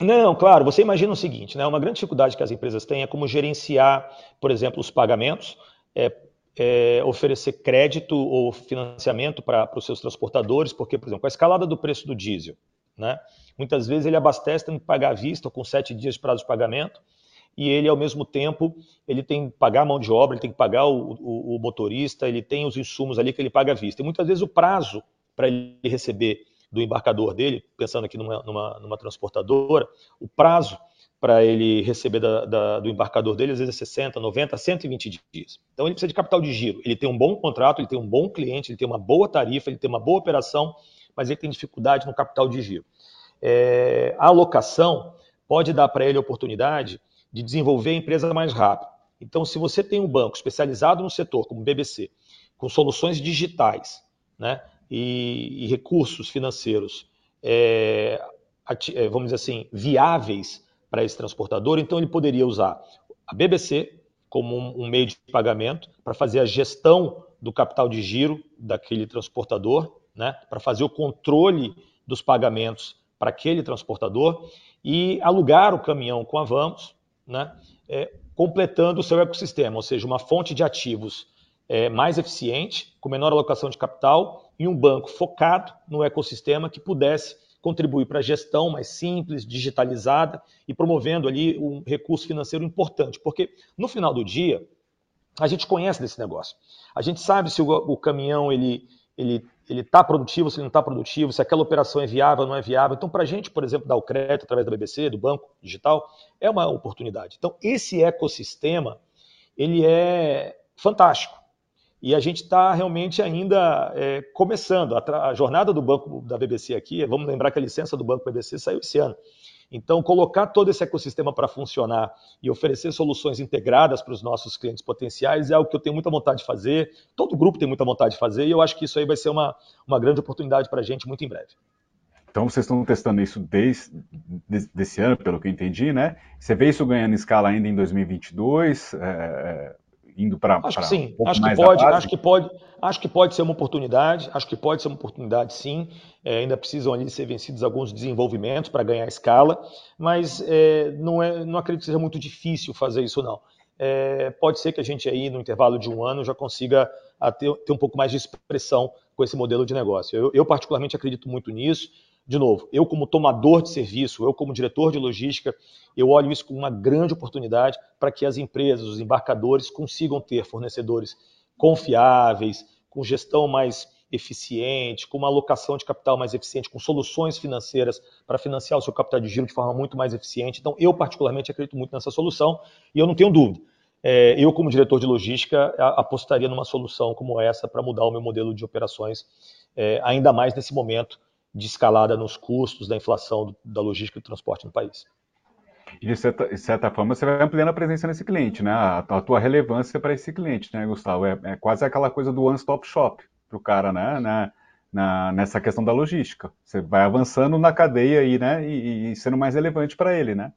Não, claro, você imagina o seguinte, né? Uma grande dificuldade que as empresas têm é como gerenciar, por exemplo, os pagamentos. É, é, oferecer crédito ou financiamento para os seus transportadores, porque, por exemplo, com a escalada do preço do diesel, né, muitas vezes ele abastece tendo que pagar à vista, com sete dias de prazo de pagamento, e ele, ao mesmo tempo, ele tem que pagar a mão de obra, ele tem que pagar o, o, o motorista, ele tem os insumos ali que ele paga à vista. E muitas vezes o prazo para ele receber do embarcador dele, pensando aqui numa, numa, numa transportadora, o prazo para ele receber da, da, do embarcador dele, às vezes é 60, 90, 120 dias. Então ele precisa de capital de giro. Ele tem um bom contrato, ele tem um bom cliente, ele tem uma boa tarifa, ele tem uma boa operação, mas ele tem dificuldade no capital de giro. É, a alocação pode dar para ele a oportunidade de desenvolver a empresa mais rápido. Então, se você tem um banco especializado no setor, como o BBC, com soluções digitais né, e, e recursos financeiros, é, é vamos dizer assim, viáveis para esse transportador, então ele poderia usar a BBC como um, meio de pagamento para fazer a gestão do capital de giro daquele transportador, né, para fazer o controle dos pagamentos para aquele transportador e alugar o caminhão com a Vamos, né, é, completando o seu ecossistema, ou seja, uma fonte de ativos é, mais eficiente, com menor alocação de capital e um banco focado no ecossistema que pudesse contribuir para a gestão mais simples, digitalizada e promovendo ali um recurso financeiro importante, porque no final do dia a gente conhece desse negócio. A gente sabe se o, o caminhão ele ele ele está produtivo, se ele não está produtivo, se aquela operação é viável ou não é viável. Então, para a gente, por exemplo, dar o crédito através da BBC, do banco digital, é uma oportunidade. Então, esse ecossistema ele é fantástico. E a gente está realmente ainda é, começando. A, a, jornada do banco da BBC aqui, vamos lembrar que a licença do banco BBC saiu esse ano. Então, colocar todo esse ecossistema para funcionar e oferecer soluções integradas para os nossos clientes potenciais é algo que eu tenho muita vontade de fazer, todo grupo tem muita vontade de fazer, e eu acho que isso aí vai ser uma, uma grande oportunidade para a gente muito em breve. Então vocês estão testando isso desde desse ano, pelo que eu entendi, né? Você vê isso ganhando escala ainda em 2022? É, indo para acho que sim. um acho que pode acho que pode acho que pode ser uma oportunidade acho que pode ser uma oportunidade sim. É, ainda precisam ali ser vencidos alguns desenvolvimentos para ganhar escala mas é, não é não acredito que seja muito difícil fazer isso não. É, pode ser que a gente aí no intervalo de um ano já consiga ter, ter um pouco mais de expressão com esse modelo de negócio. Eu, eu particularmente acredito muito nisso de novo, eu como tomador de serviço, eu como diretor de logística, eu olho isso como uma grande oportunidade para que as empresas, os embarcadores consigam ter fornecedores confiáveis, com gestão mais eficiente, com uma alocação de capital mais eficiente, com soluções financeiras para financiar o seu capital de giro de forma muito mais eficiente. Então, eu particularmente acredito muito nessa solução e eu não tenho dúvida. É, eu, como diretor de logística, apostaria numa solução como essa para mudar o meu modelo de operações, é, ainda mais nesse momento de escalada nos custos da inflação da logística e do transporte no país. E de certa, de certa forma você vai ampliando a presença nesse cliente, né? A, a tua relevância para esse cliente, né, Gustavo? É, é quase aquela coisa do one-stop shop para o cara, né? Na, na, nessa questão da logística. Você vai avançando na cadeia aí, né? E, e sendo mais relevante para ele, né?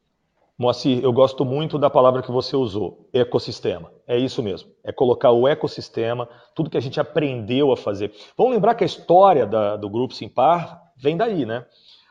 Moacir, eu gosto muito da palavra que você usou, ecossistema. É isso mesmo. É colocar o ecossistema, tudo que a gente aprendeu a fazer. Vamos lembrar que a história da, do Grupo Simpar vem daí, né?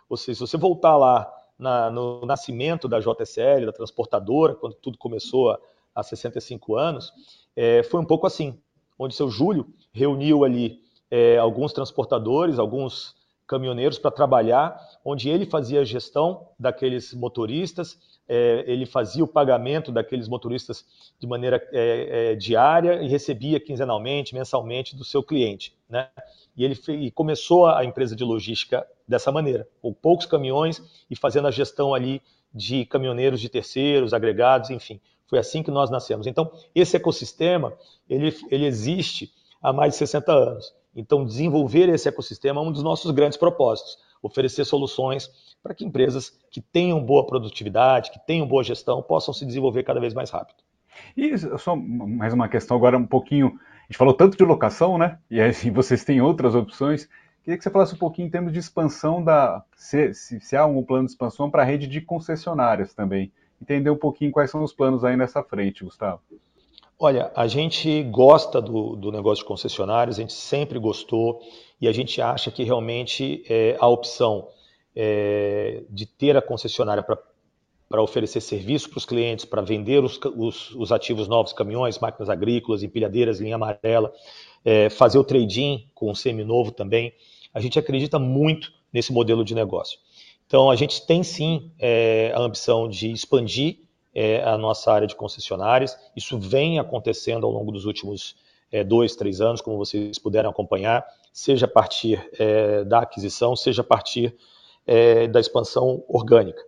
Ou seja, se você voltar lá na, no nascimento da JSL, da transportadora, quando tudo começou há, há 65 anos, é, foi um pouco assim, onde seu Júlio reuniu ali é, alguns transportadores, alguns caminhoneiros para trabalhar, onde ele fazia a gestão daqueles motoristas, é, ele fazia o pagamento daqueles motoristas de maneira é, é, diária e recebia quinzenalmente, mensalmente do seu cliente. Né? E ele e começou a empresa de logística dessa maneira, com poucos caminhões e fazendo a gestão ali de caminhoneiros de terceiros, agregados, enfim. Foi assim que nós nascemos. Então, esse ecossistema, ele, ele existe há mais de 60 anos. Então, desenvolver esse ecossistema é um dos nossos grandes propósitos, oferecer soluções para que empresas que tenham boa produtividade, que tenham boa gestão, possam se desenvolver cada vez mais rápido. E só mais uma questão agora um pouquinho. Gente falou tanto de locação, né? E aí vocês têm outras opções. Queria que você falasse um pouquinho em termos de expansão da. Se, se, se há algum plano de expansão para a rede de concessionárias também. Entender um pouquinho quais são os planos aí nessa frente, Gustavo. Olha, a gente gosta do, do negócio de concessionários, a gente sempre gostou e a gente acha que realmente é, a opção é, de ter a concessionária para oferecer serviço para os clientes, para vender os, os, os, ativos novos, caminhões, máquinas agrícolas, empilhadeiras, linha amarela, é, fazer o trading com o semi-novo também. A gente acredita muito nesse modelo de negócio. Então, a gente tem sim é, a ambição de expandir é, a nossa área de concessionárias. Isso vem acontecendo ao longo dos últimos é, dois, três anos, como vocês puderam acompanhar, seja a partir é, da aquisição, seja a partir é, da expansão orgânica.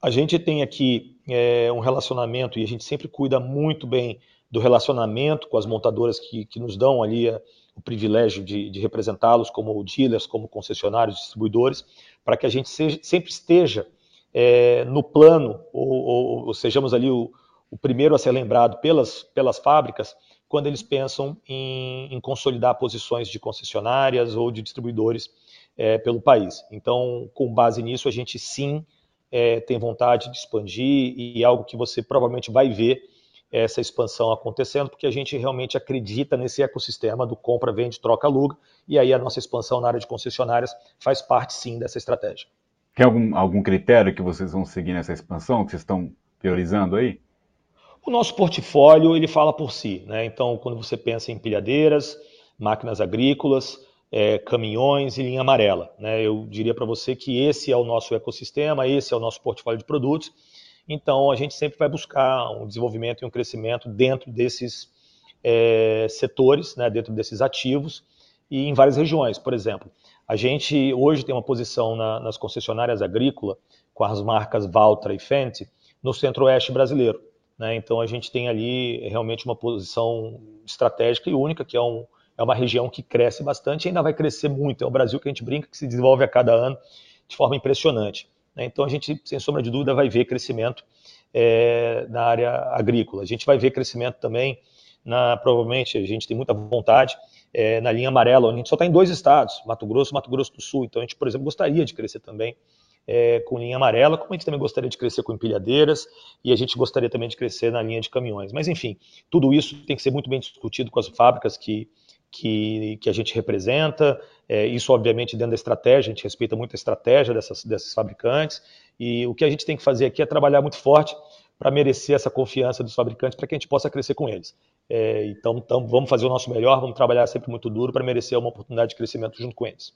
A gente tem aqui é, um relacionamento e a gente sempre cuida muito bem do relacionamento com as montadoras que, que nos dão ali a, o privilégio de, de representá-los como dealers, como concessionários, distribuidores, para que a gente seja, sempre esteja é, no plano, ou, ou, ou, sejamos ali o, o primeiro a ser lembrado pelas, pelas fábricas, quando eles pensam em, em consolidar posições de concessionárias ou de distribuidores é, pelo país. Então, com base nisso, a gente sim é, tem vontade de expandir e é algo que você provavelmente vai ver essa expansão acontecendo, porque a gente realmente acredita nesse ecossistema do compra, vende, troca, aluga, e aí a nossa expansão na área de concessionárias faz parte sim dessa estratégia. Tem algum, algum critério que vocês vão seguir nessa expansão, que vocês estão priorizando aí? O nosso portfólio, ele fala por si, né? Então, quando você pensa em pilhadeiras, máquinas agrícolas, é, caminhões e linha amarela. Né? Eu diria para você que esse é o nosso ecossistema, esse é o nosso portfólio de produtos. Então, a gente sempre vai buscar um desenvolvimento e um crescimento dentro desses é, setores, né, dentro desses ativos e em várias regiões. Por exemplo, a gente hoje tem uma posição na, nas concessionárias agrícolas com as marcas Valtra e Fendt no centro-oeste brasileiro. Né? Então, a gente tem ali realmente uma posição estratégica e única, que é um, é uma região que cresce bastante e ainda vai crescer muito. É o Brasil que a gente brinca que se desenvolve a cada ano de forma impressionante. Né? Então a gente, sem sombra de dúvida, vai ver crescimento é, na área agrícola. A gente vai ver crescimento também, na, provavelmente, a gente tem muita vontade, é, na linha amarela, onde a gente só está em dois estados, Mato Grosso e Mato Grosso do Sul. Então a gente, por exemplo, gostaria de crescer também é, com linha amarela, como a gente também gostaria de crescer com empilhadeiras e a gente gostaria também de crescer na linha de caminhões. Mas, enfim, tudo isso tem que ser muito bem discutido com as fábricas que, que, que a gente representa. É, isso, obviamente, dentro da estratégia, a gente respeita muito a estratégia dessas, desses fabricantes. E o que a gente tem que fazer aqui é trabalhar muito forte para merecer essa confiança dos fabricantes, para que a gente possa crescer com eles. É, então, então, vamos fazer o nosso melhor, vamos trabalhar sempre muito duro para merecer uma oportunidade de crescimento junto com eles.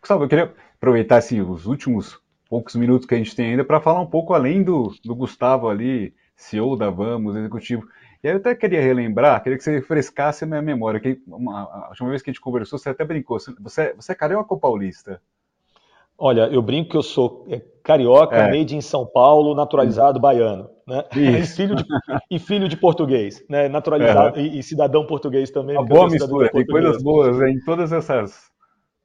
Gustavo, eu queria aproveitar assim, os últimos poucos minutos que a gente tem ainda para falar um pouco além do, do Gustavo ali, CEO da Vamos, executivo. E aí eu até queria relembrar, queria que você refrescasse a minha memória, que uma, a última vez que a gente conversou, você até brincou, você, você é carioca ou paulista? Olha, eu brinco que eu sou é, carioca, é. made em São Paulo, naturalizado hum. baiano, né? E filho, de, e filho de português, né? Naturalizado é. e, e, cidadão português também. Uma boa mistura, tem coisas boas em todas essas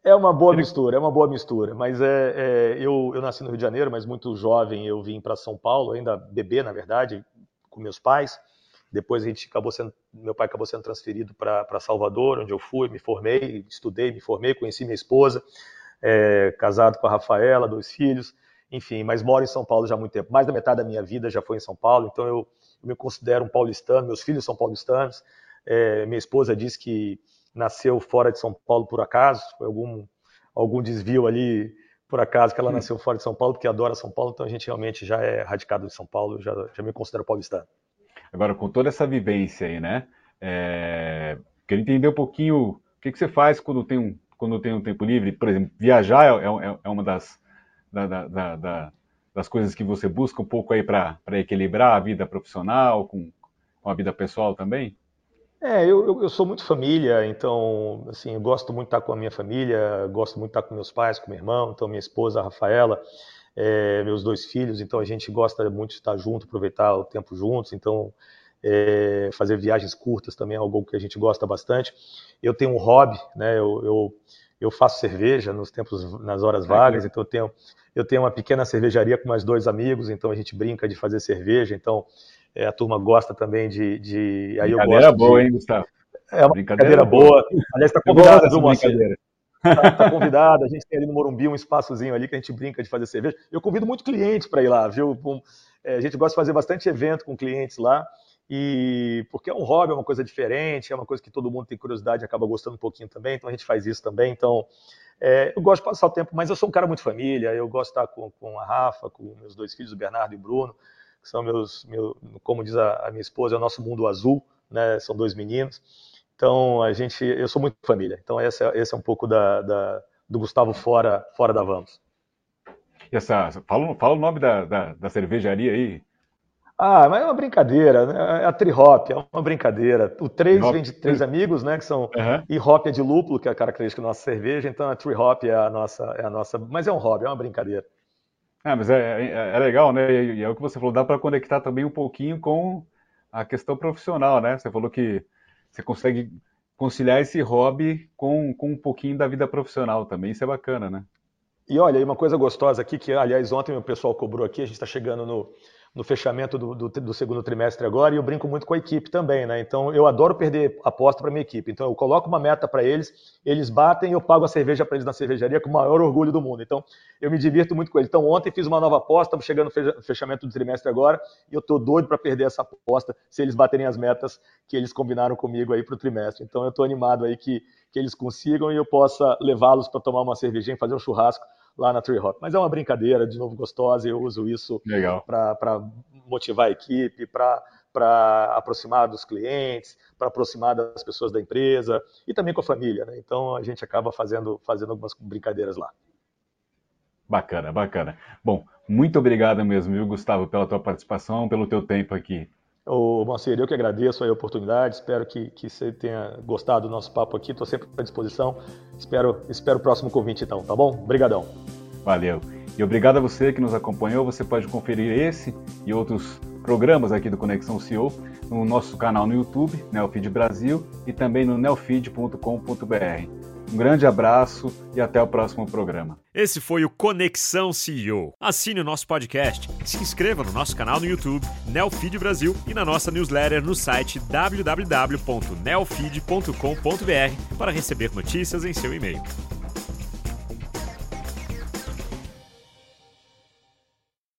é uma boa Ele... mistura, é uma boa mistura. Mas é, é, eu, eu nasci no Rio de Janeiro, mas muito jovem eu vim para São Paulo, ainda bebê, na verdade, com meus pais. Depois a gente acabou sendo, meu pai acabou sendo transferido para Salvador, onde eu fui, me formei, estudei, me formei, conheci minha esposa, é, casado com a Rafaela, dois filhos, enfim, mas moro em São Paulo já há muito tempo. Mais da metade da minha vida já foi em São Paulo, então eu, eu me considero um paulistano, meus filhos são paulistanos. É, minha esposa diz que nasceu fora de São Paulo por acaso, foi algum, algum desvio ali por acaso que ela nasceu fora de São Paulo, porque adora São Paulo, então a gente realmente já é radicado de São Paulo, já, já me considero paulistano. Agora, com toda essa vivência aí, né? É... Queria entender um pouquinho o que, que você faz quando tem um, quando tem um tempo livre. Por exemplo, viajar é, é, é uma das, da, da, da, das coisas que você busca um pouco aí para equilibrar a vida profissional com, com a vida pessoal também? É, eu, eu, eu, sou muito família, então, assim, eu gosto muito de estar com a minha família, gosto muito de estar com meus pais, com meu irmão, então minha esposa, a Rafaela, é, meus dois filhos, então a gente gosta muito de estar junto, aproveitar o tempo juntos, então é, fazer viagens curtas também é algo que a gente gosta bastante. Eu tenho um hobby, né, eu, eu, eu faço cerveja nos tempos, nas horas vagas, então eu tenho, eu tenho uma pequena cervejaria com mais dois amigos, então a gente brinca de fazer cerveja, então é, a turma gosta também de. de aí brincadeira boa, de... hein, Gustavo? É uma brincadeira, brincadeira boa. boa. Aliás, está convidado, viu, Moacir? Está tá convidado, a gente tem ali no Morumbi um espaçozinho ali que a gente brinca de fazer cerveja. Eu convido muito clientes para ir lá, viu? É, a gente gosta de fazer bastante evento com clientes lá, e porque é um hobby, é uma coisa diferente, é uma coisa que todo mundo tem curiosidade acaba gostando um pouquinho também, então a gente faz isso também. Então, é, eu gosto de passar o tempo, mas eu sou um cara muito família, eu gosto de estar com, com a Rafa, com meus dois filhos, o Bernardo e o Bruno que são meus, meu, como diz a, a, minha esposa, é o nosso mundo azul, né? São dois meninos. Então a gente, eu sou muito família. Então esse é, esse é um pouco da, da, do Gustavo fora, fora da Vamos. E essa, fala, fala o nome da, da, da cervejaria aí. Ah, mas é uma brincadeira, né? É a Trihop, é uma brincadeira. O três vem de três amigos, né? Que são uhum. e hop é de lúpulo, que é a característica da nossa cerveja. Então a Trihop é a nossa, é a nossa, mas é um hobby, é uma brincadeira. É, mas é, é, é, legal, né? E, é o que você falou, dá para conectar também um pouquinho com a questão profissional, né? Você falou que você consegue conciliar esse hobby com, com um pouquinho da vida profissional também, isso é bacana, né? E olha, uma coisa gostosa aqui, que aliás ontem o pessoal cobrou aqui, a gente está chegando no, no fechamento do, do, do, segundo trimestre agora e eu brinco muito com a equipe também, né? Então eu adoro perder aposta para minha equipe. Então eu coloco uma meta para eles, eles batem e eu pago a cerveja para eles na cervejaria com o maior orgulho do mundo. Então eu me divirto muito com eles. Então ontem fiz uma nova aposta, estamos chegando no fechamento do trimestre agora e eu estou doido para perder essa aposta se eles baterem as metas que eles combinaram comigo aí para o trimestre. Então eu estou animado aí que, que eles consigam e eu possa levá-los para tomar uma cervejinha, fazer um churrasco lá na Tree Hop. Mas é uma brincadeira, de novo, gostosa, e eu uso isso para motivar a equipe, para aproximar dos clientes, para aproximar das pessoas da empresa e também com a família. Né? Então a gente acaba fazendo, fazendo algumas brincadeiras lá. Bacana, bacana. Bom, muito obrigado mesmo, viu, Gustavo, pela tua participação, pelo teu tempo aqui. Ô, Moacir, eu que agradeço a oportunidade, espero que, que você tenha gostado do nosso papo aqui, estou sempre à disposição. Espero, espero o próximo convite então, tá bom? Obrigadão. Valeu. E obrigado a você que nos acompanhou. Você pode conferir esse e outros programas aqui do Conexão CEO no nosso canal no YouTube, Neofeed Brasil, e também no neofeed.com.br. Um grande abraço e até o próximo programa. Esse foi o Conexão CEO. Assine o nosso podcast, se inscreva no nosso canal no YouTube, Neofeed Brasil, e na nossa newsletter no site www.neofeed.com.br para receber notícias em seu e-mail.